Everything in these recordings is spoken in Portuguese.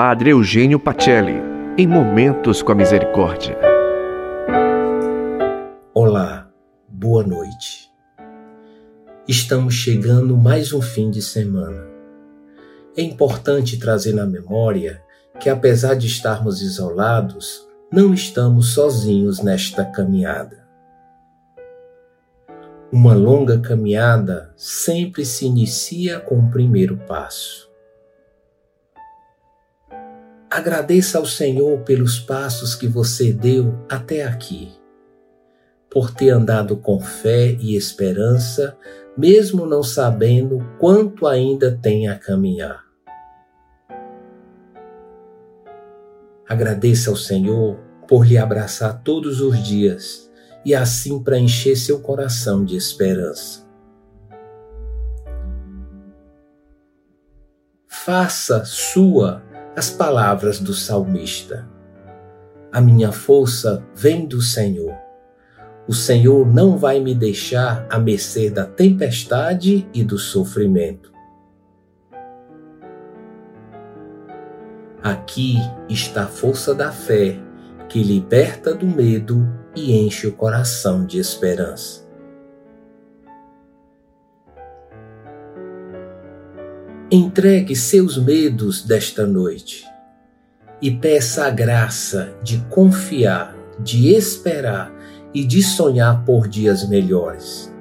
Padre Eugênio Pacelli, em Momentos com a Misericórdia. Olá, boa noite. Estamos chegando mais um fim de semana. É importante trazer na memória que, apesar de estarmos isolados, não estamos sozinhos nesta caminhada. Uma longa caminhada sempre se inicia com o primeiro passo. Agradeça ao Senhor pelos passos que você deu até aqui, por ter andado com fé e esperança, mesmo não sabendo quanto ainda tem a caminhar. Agradeça ao Senhor por lhe abraçar todos os dias e assim preencher seu coração de esperança. Faça sua as palavras do salmista. A minha força vem do Senhor. O Senhor não vai me deixar à mercê da tempestade e do sofrimento. Aqui está a força da fé que liberta do medo e enche o coração de esperança. Entregue seus medos desta noite e peça a graça de confiar, de esperar e de sonhar por dias melhores.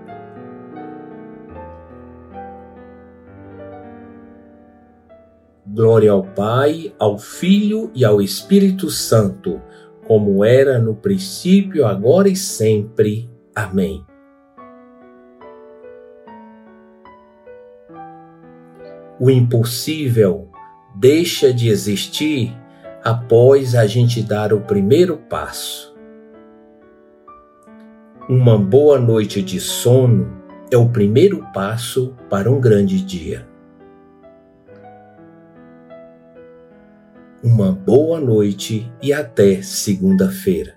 Glória ao Pai, ao Filho e ao Espírito Santo como era no princípio, agora e sempre. Amém. O impossível deixa de existir após a gente dar o primeiro passo. Uma boa noite de sono é o primeiro passo para um grande dia. uma boa noite e até segunda-feira.